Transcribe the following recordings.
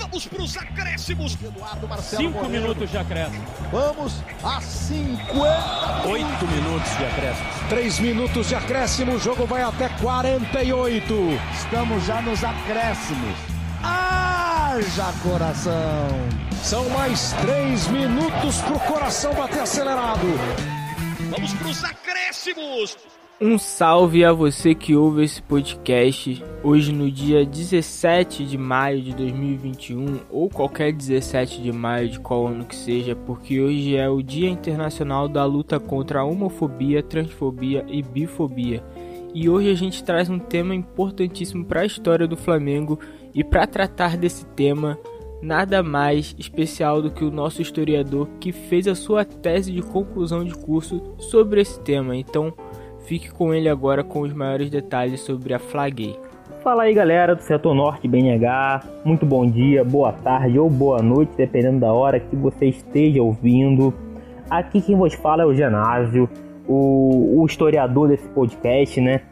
Vamos para os acréscimos. Eduardo Marcelo Cinco Moreno. minutos de acréscimo. Vamos a 50. Oito minutos de acréscimo. Três minutos de acréscimo. O jogo vai até 48. Estamos já nos acréscimos. Haja coração. São mais três minutos para o coração bater acelerado. Vamos para os acréscimos. Um salve a você que ouve esse podcast hoje no dia 17 de maio de 2021 ou qualquer 17 de maio de qual ano que seja, porque hoje é o Dia Internacional da Luta contra a Homofobia, Transfobia e Bifobia. E hoje a gente traz um tema importantíssimo para a história do Flamengo e para tratar desse tema, nada mais especial do que o nosso historiador que fez a sua tese de conclusão de curso sobre esse tema. Então, Fique com ele agora com os maiores detalhes sobre a Flaguei. Fala aí galera do setor norte BNH, muito bom dia, boa tarde ou boa noite, dependendo da hora que você esteja ouvindo. Aqui quem vos fala é o Genásio, o, o historiador desse podcast, né?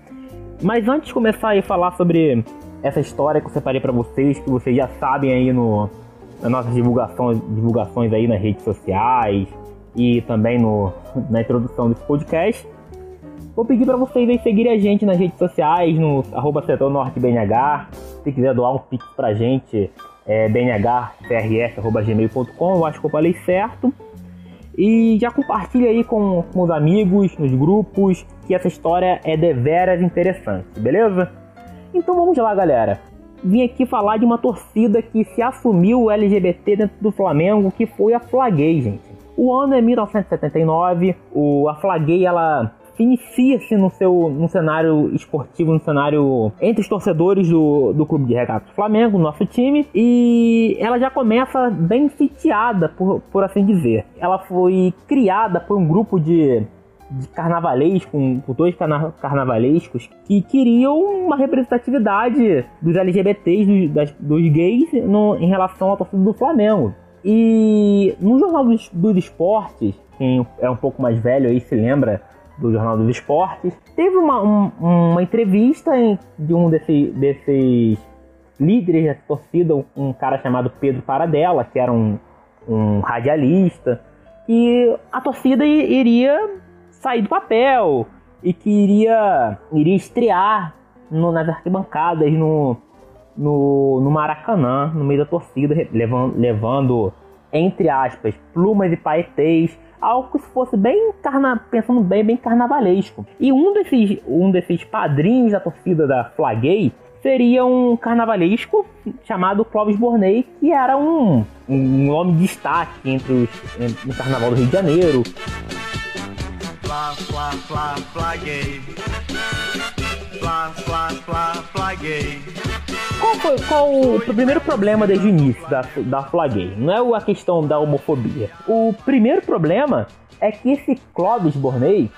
Mas antes de começar a falar sobre essa história que eu separei para vocês, que vocês já sabem aí no, nas nossas divulgações, divulgações aí nas redes sociais e também no, na introdução desse podcast, Vou pedir para vocês aí seguirem a gente nas redes sociais, no arroba setor norte BNH. Se quiser doar um pix pra gente, é bnhcrs.gmail.com, eu acho que eu falei certo. E já compartilha aí com, com os amigos, nos grupos, que essa história é deveras interessante, beleza? Então vamos lá, galera. Vim aqui falar de uma torcida que se assumiu LGBT dentro do Flamengo, que foi a Flaguei, gente. O ano é 1979, o, a Flaguei ela inicia-se no seu no cenário esportivo, no cenário entre os torcedores do, do Clube de Regatas Flamengo, nosso time, e ela já começa bem sitiada, por, por assim dizer. Ela foi criada por um grupo de de carnavalesco, com, dois carna carnavalescos, que queriam uma representatividade dos LGBTs, dos, das, dos gays, no, em relação à torcida do Flamengo. E no Jornal dos, dos Esportes, quem é um pouco mais velho aí se lembra do Jornal dos Esportes. Teve uma, um, uma entrevista em, de um desse, desses líderes da torcida, um, cara chamado Pedro Paradela, que era um, um radialista, e a torcida iria sair do papel e que iria, iria estrear no, nas arquibancadas no, no, no Maracanã, no meio da torcida, levando, levando entre aspas, plumas e paetês algo que fosse bem carna... pensando bem, bem carnavalesco. E um desses, um desses padrinhos da torcida da Flaguei seria um carnavalesco chamado Clóvis Bornei, que era um, um nome de destaque entre os, no carnaval do Rio de Janeiro. Fla, fla, fla, flaguei. Fla, fla, fla. Qual foi qual o primeiro problema desde o início da, da Flaguei? Não é a questão da homofobia. O primeiro problema é que esse Clóvis Bornei,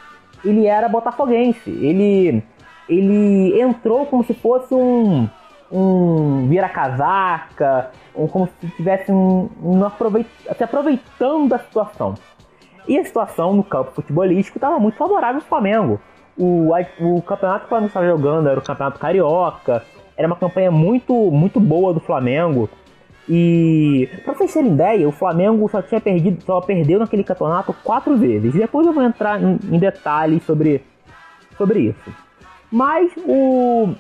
ele era botafoguense. Ele, ele entrou como se fosse um, um vira-casaca, um, como se tivesse um, um aproveit, se aproveitando da situação. E a situação no campo futebolístico estava muito favorável ao Flamengo. O, o campeonato que o Flamengo estava jogando era o campeonato carioca, era uma campanha muito, muito boa do Flamengo. E para vocês terem ideia, o Flamengo só tinha perdido, só perdeu naquele campeonato quatro vezes. Depois eu vou entrar em, em detalhes sobre, sobre isso. Mas o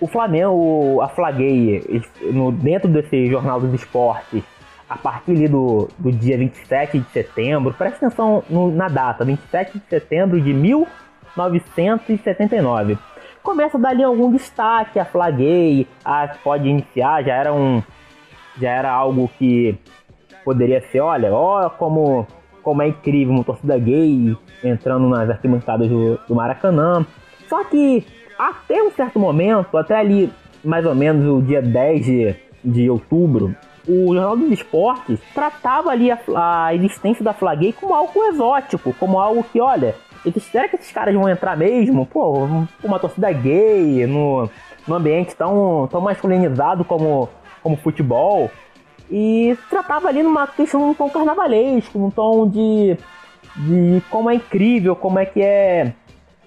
o Flamengo, a Flaguei, no, dentro desse Jornal dos Esportes, a partir do, do dia 27 de setembro, preste atenção no, na data, 27 de setembro de 1979 começa dar ali algum destaque, a flaguei, a pode iniciar, já era um já era algo que poderia ser, olha, olha como como é incrível uma torcida gay entrando nas arquibancadas do, do Maracanã. Só que até um certo momento, até ali mais ou menos o dia 10 de, de outubro, o Jornal dos Esportes tratava ali a, a existência da Flaguei como algo exótico, como algo que, olha, e será que esses caras vão entrar mesmo? Pô, uma torcida gay no, no ambiente tão, tão masculinizado como, como futebol. E tratava ali numa questão um tom carnavalesco, um tom de, de como é incrível, como é que é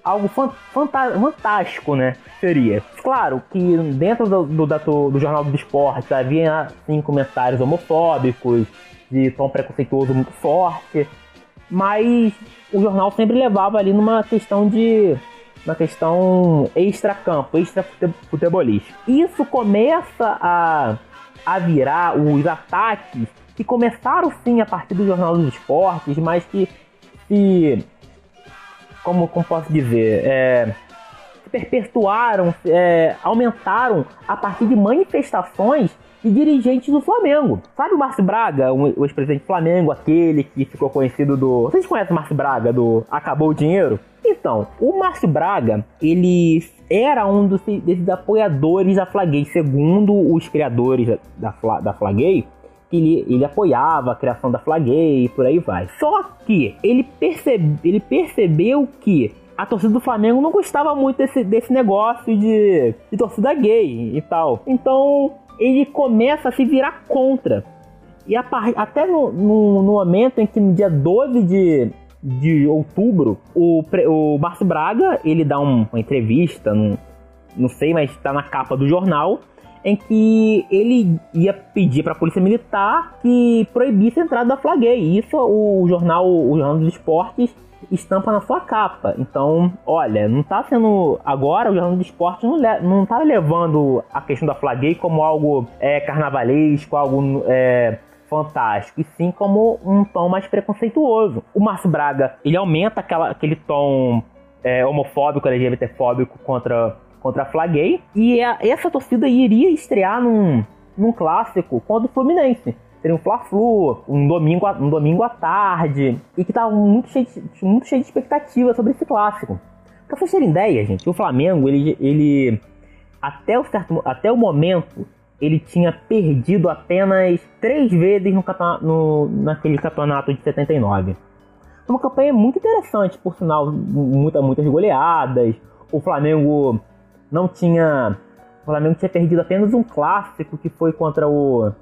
algo fantástico, né? Seria. Claro que dentro do, do, do Jornal do Esporte havia assim, comentários homofóbicos, de tom preconceituoso muito forte, mas o jornal sempre levava ali numa questão de uma questão extra-campo, extra-futebolístico. Isso começa a, a virar os ataques que começaram sim a partir do Jornal dos Esportes, mas que se como, como posso dizer, é, se perpetuaram, é, aumentaram a partir de manifestações de dirigentes do Flamengo. Sabe o Márcio Braga, o ex-presidente do Flamengo, aquele que ficou conhecido do. Vocês conhecem o Márcio Braga, do Acabou o Dinheiro? Então, o Márcio Braga, ele era um dos, desses apoiadores da Flaguei, segundo os criadores da, da Flaguei, ele, ele apoiava a criação da Flaguei e por aí vai. Só que ele, percebe, ele percebeu que a torcida do Flamengo não gostava muito desse, desse negócio de, de torcida gay e tal. Então ele começa a se virar contra. E a, até no, no, no, momento em que no dia 12 de, de outubro, o, o Márcio Braga ele dá um, uma entrevista, num, não sei, mas está na capa do jornal, em que ele ia pedir para a polícia militar que proibisse a entrada da Flaguei. Isso o jornal, o jornal dos esportes estampa na sua capa. Então, olha, não está sendo agora o jornal dos esportes não, não tá levando a questão da Flaguei como algo é, carnavalesco, algo é, fantástico, e sim como um tom mais preconceituoso. O Márcio Braga ele aumenta aquela, aquele tom é, homofóbico, LGBTfóbico contra contra a Flaguei. E a, essa torcida iria estrear num, num clássico contra o Fluminense. Seria um Fla-Flu, um domingo, um domingo à tarde, e que estava muito cheio, de, muito cheio de expectativa sobre esse clássico. Pra vocês terem ideia, gente, o Flamengo, ele, ele até, o certo, até o momento, ele tinha perdido apenas três vezes no, no, naquele campeonato de 79. Uma campanha muito interessante, por sinal, muita, muitas goleadas. O Flamengo não tinha. O Flamengo tinha perdido apenas um clássico que foi contra o.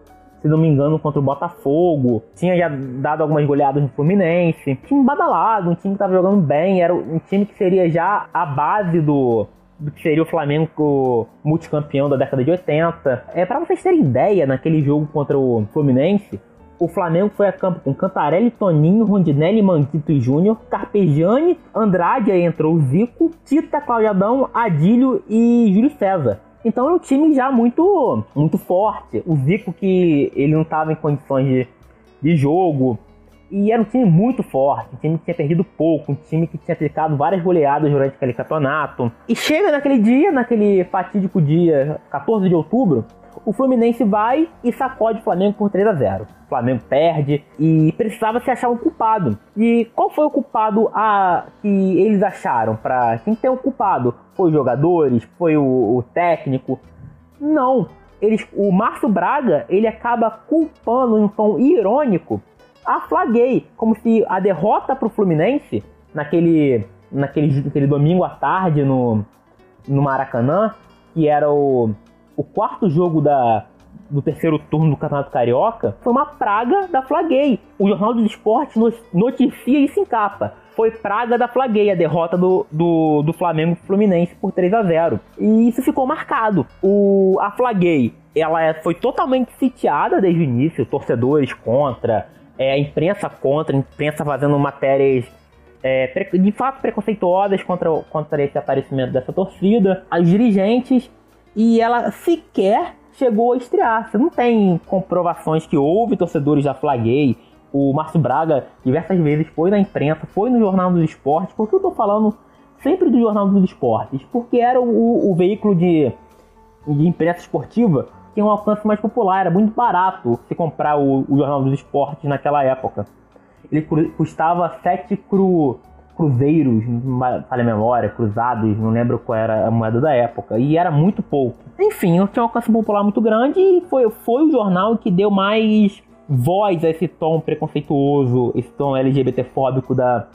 Se não me engano, contra o Botafogo. Tinha já dado algumas goleadas no Fluminense. Time badalado, um time que estava jogando bem. Era um time que seria já a base do, do que seria o Flamengo multicampeão da década de 80. É para vocês terem ideia, naquele jogo contra o Fluminense, o Flamengo foi a campo com Cantarelli, Toninho, Rondinelli, Manquito Júnior, Carpegiani, Andrade, aí entrou o Zico, Tita, Claudiadão, Adílio e Júlio César. Então era um time já muito, muito forte. O Zico que ele não estava em condições de, de jogo. E era um time muito forte, um time que tinha perdido pouco, um time que tinha aplicado várias goleadas durante aquele campeonato. E chega naquele dia, naquele fatídico dia 14 de outubro, o Fluminense vai e sacode o Flamengo por 3 a 0 O Flamengo perde e precisava se achar um culpado. E qual foi o culpado a, que eles acharam? Para quem tem o culpado? Foi os jogadores? Foi o, o técnico? Não. Eles, o Márcio Braga ele acaba culpando em um tom irônico a Flaguei, como se a derrota para o Fluminense naquele, naquele, naquele domingo à tarde no, no Maracanã, que era o o quarto jogo da, do terceiro turno do Campeonato Carioca foi uma praga da Flaguei. O Jornal dos Esportes noticia isso em capa. Foi praga da Flaguei, a derrota do, do, do Flamengo Fluminense por 3 a 0 E isso ficou marcado. O, a Flaguei ela é, foi totalmente sitiada desde o início, torcedores contra, é, a imprensa contra, a imprensa fazendo matérias é, de fato preconceituosas contra, contra esse aparecimento dessa torcida. Os dirigentes e ela sequer chegou a estrear. Você não tem comprovações que houve torcedores da Flaguei. O Márcio Braga diversas vezes foi na imprensa, foi no Jornal dos Esportes. Por que eu tô falando sempre do Jornal dos Esportes? Porque era o, o veículo de, de imprensa esportiva que tinha um alcance mais popular, era muito barato se comprar o, o Jornal dos Esportes naquela época. Ele custava 7 cru, cruzeiros, falha memória, cruzados, não lembro qual era a moeda da época, e era muito pouco. Enfim, tinha um alcance popular muito grande e foi, foi o jornal que deu mais voz a esse tom preconceituoso, esse tom LGBTfóbico da,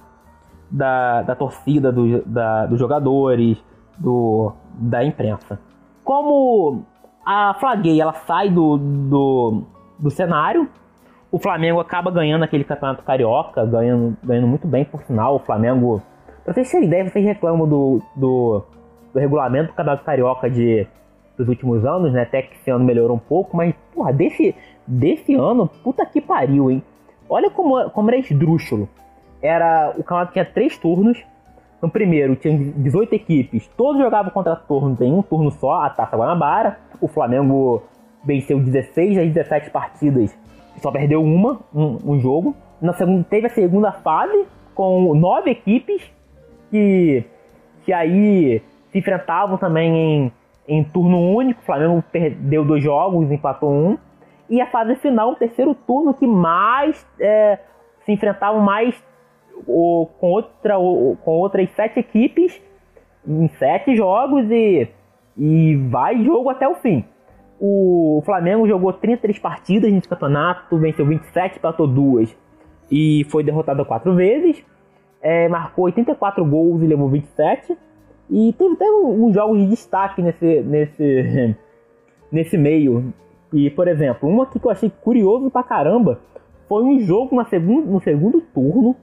da, da torcida, do, da, dos jogadores, do, da imprensa. Como a Flaguei ela sai do, do, do cenário, o Flamengo acaba ganhando aquele campeonato carioca, ganhando, ganhando muito bem, por sinal. O Flamengo Pra vocês terem ideia, vocês reclamam do, do, do regulamento do Campeonato Carioca de, dos últimos anos, né? Até que esse ano melhorou um pouco, mas, porra, desse, desse ano, puta que pariu, hein? Olha como, como era esdrúxulo. Era, o campeonato tinha três turnos. No primeiro tinha 18 equipes, todos jogavam contra turnos em um turno só, a Taça Guanabara. O Flamengo venceu 16 das 17 partidas, só perdeu uma, um, um jogo. Na segunda, teve a segunda fase, com nove equipes, que, que aí se enfrentavam também em, em turno único. O Flamengo perdeu dois jogos, empatou um. E a fase final, o terceiro turno, que mais é, se enfrentavam mais o, com, outra, com outras sete equipes em sete jogos e, e vai jogo até o fim. O Flamengo jogou 33 partidas nesse campeonato, venceu 27, empatou duas e foi derrotado quatro vezes. É, marcou 84 gols e levou 27. E teve até uns jogos de destaque nesse, nesse, nesse meio. E, por exemplo, um aqui que eu achei curioso pra caramba foi um jogo na segundo, no segundo turno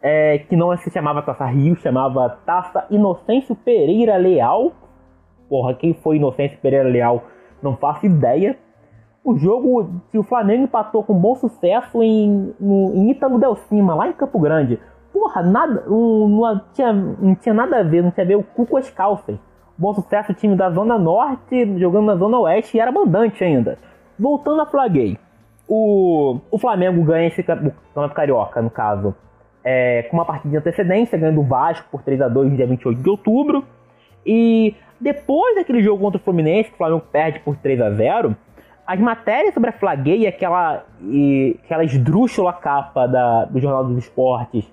é, que não se chamava Taça Rio, chamava Taça Inocêncio Pereira Leal. Porra, quem foi Inocêncio Pereira Leal não faço ideia. O jogo que o Flamengo empatou com bom sucesso em, no, em Del Cima, lá em Campo Grande. Porra, nada, um, não, tinha, não tinha nada a ver, não tinha a ver o cu com as calças. Bom sucesso, time da Zona Norte jogando na Zona Oeste e era mandante ainda. Voltando a Flaguei. O, o Flamengo ganha esse campeonato carioca, no caso, é, com uma partida de antecedência, ganhando o Vasco por 3 a 2 no dia 28 de outubro. E depois daquele jogo contra o Fluminense, que o Flamengo perde por 3 a 0 as matérias sobre a Flaguei, aquela, e, aquela esdrúxula capa da, do Jornal dos Esportes,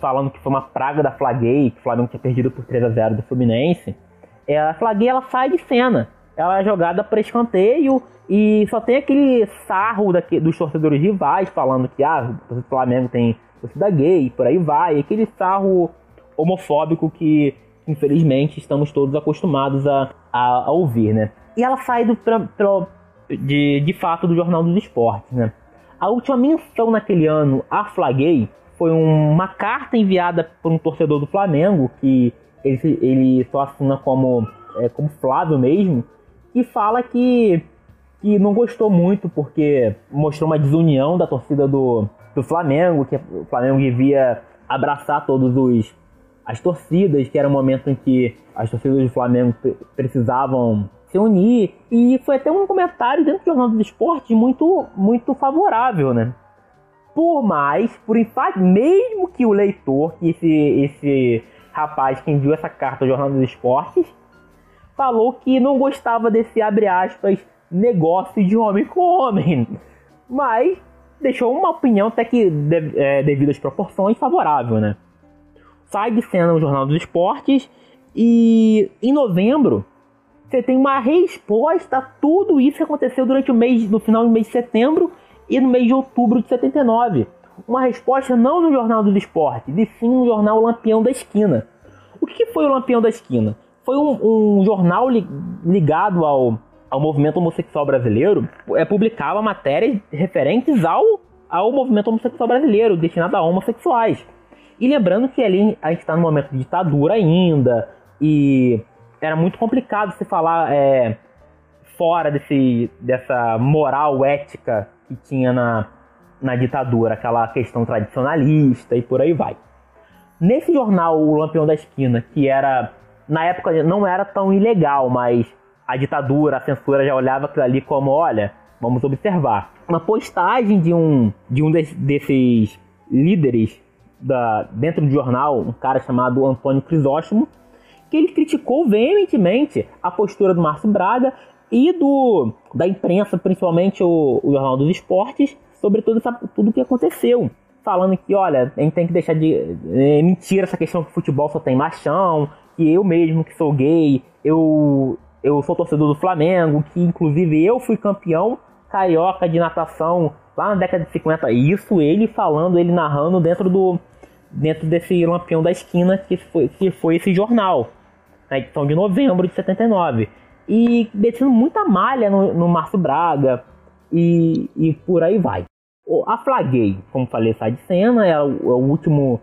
falando que foi uma praga da Flaguei, que o Flamengo tinha perdido por 3 a 0 do Fluminense, é, a Flaguei ela sai de cena. Ela é jogada para escanteio e só tem aquele sarro daqui, dos torcedores rivais falando que ah, o Flamengo tem torcida gay, por aí vai, aquele sarro homofóbico que infelizmente estamos todos acostumados a, a, a ouvir, né? E ela sai do, pra, pra, de, de fato do Jornal dos Esportes, né? A última menção naquele ano a Flaguei foi uma carta enviada por um torcedor do Flamengo, que ele, ele só assina como, é, como Flávio mesmo, que fala que, que não gostou muito porque mostrou uma desunião da torcida do, do Flamengo, que o Flamengo devia abraçar todos os as torcidas, que era um momento em que as torcidas do Flamengo precisavam se unir. E foi até um comentário dentro do Jornal dos Esportes muito, muito favorável, né? Por mais, por enfado, mesmo que o leitor, que esse, esse rapaz que enviou essa carta ao Jornal dos Esportes, falou que não gostava desse, abre aspas, negócio de homem com homem. Mas deixou uma opinião até que, é, devido às proporções, favorável, né? Sai de cena no Jornal dos Esportes e em novembro você tem uma resposta a tudo isso que aconteceu durante o mês, no final do mês de setembro e no mês de outubro de 79. Uma resposta não no Jornal dos Esportes, e sim no jornal Lampião da Esquina. O que foi o Lampião da Esquina? Foi um, um jornal li, ligado ao, ao movimento homossexual brasileiro, é, publicava matérias referentes ao, ao movimento homossexual brasileiro, destinado a homossexuais. E lembrando que ali a gente está no momento de ditadura ainda, e era muito complicado se falar é, fora desse, dessa moral ética que tinha na, na ditadura, aquela questão tradicionalista e por aí vai. Nesse jornal, o Lampião da Esquina, que era, na época não era tão ilegal, mas a ditadura, a censura já olhava aquilo ali como, olha, vamos observar. Uma postagem de um, de um desses líderes da, dentro do jornal um cara chamado Antônio Crisóstomo, que ele criticou veementemente a postura do Márcio Braga e do, da imprensa, principalmente o, o Jornal dos Esportes, sobre tudo, tudo o que aconteceu. Falando que, olha, a gente tem que deixar de. É, mentira essa questão que o futebol só tem machão, que eu mesmo que sou gay, eu, eu sou torcedor do Flamengo, que inclusive eu fui campeão carioca de natação lá na década de 50. Isso ele falando, ele narrando dentro do, dentro desse lampião da esquina que foi, que foi esse jornal, na edição de novembro de 79. E descendo muita malha no, no Márcio Braga e, e por aí vai. A Flaguei, como falei, sai de cena, é o, é o último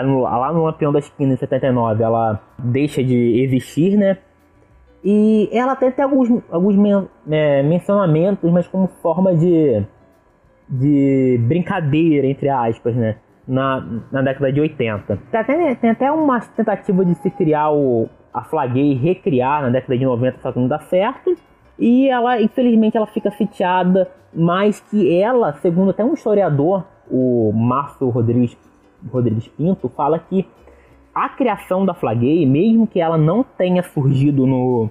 lá no Lampião da Esquina em 79 ela deixa de existir, né? E ela até tem alguns, alguns men é, mencionamentos, mas como forma de, de brincadeira, entre aspas, né? Na, na década de 80. Tem até, tem até uma tentativa de se criar o, a Flaguei recriar na década de 90, só que não dá certo. E ela, infelizmente, ela fica sitiada, mas que ela, segundo até um historiador, o Márcio Rodrigues, Rodrigues Pinto, fala que a criação da Flaguei, mesmo que ela não tenha surgido no.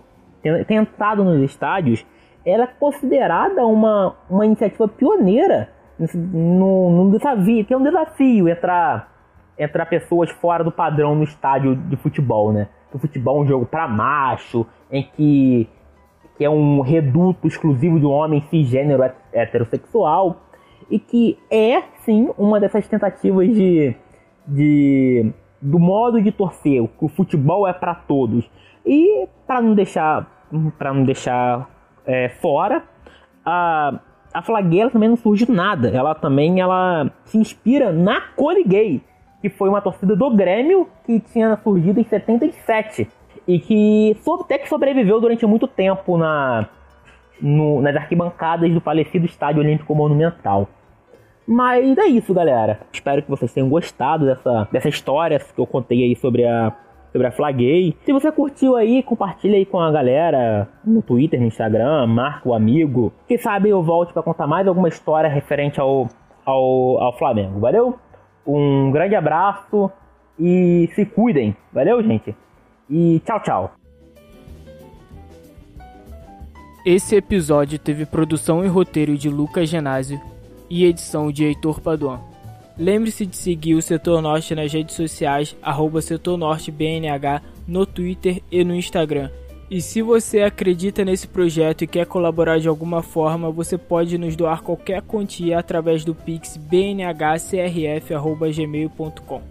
tenha entrado nos estádios, ela é considerada uma, uma iniciativa pioneira no desafio, que é um desafio entrar, entrar pessoas fora do padrão no estádio de futebol, né? O futebol é um jogo para macho, em que, que é um reduto exclusivo de um homem cisgênero heterossexual, e que é, sim, uma dessas tentativas de, de do modo de torcer, que o futebol é para todos. E para não deixar para não deixar é, fora, a, a Flagueira também não surge do nada. Ela também ela se inspira na Cole Gay, que foi uma torcida do Grêmio que tinha surgido em 77 e que até que sobreviveu durante muito tempo na, no, nas arquibancadas do falecido Estádio Olímpico Monumental. Mas é isso, galera. Espero que vocês tenham gostado dessa, dessa história que eu contei aí sobre a sobre a Flaguei. Se você curtiu aí, compartilha aí com a galera no Twitter, no Instagram, marca o amigo. Quem sabe eu volte para contar mais alguma história referente ao, ao, ao Flamengo. Valeu? Um grande abraço e se cuidem. Valeu, gente? E tchau, tchau. Esse episódio teve produção e roteiro de Lucas Genásio e edição de Heitor Paduan. Lembre-se de seguir o Setor Norte nas redes sociais, arroba Setor Norte BNH, no Twitter e no Instagram. E se você acredita nesse projeto e quer colaborar de alguma forma, você pode nos doar qualquer quantia através do pix bnhcrf.gmail.com.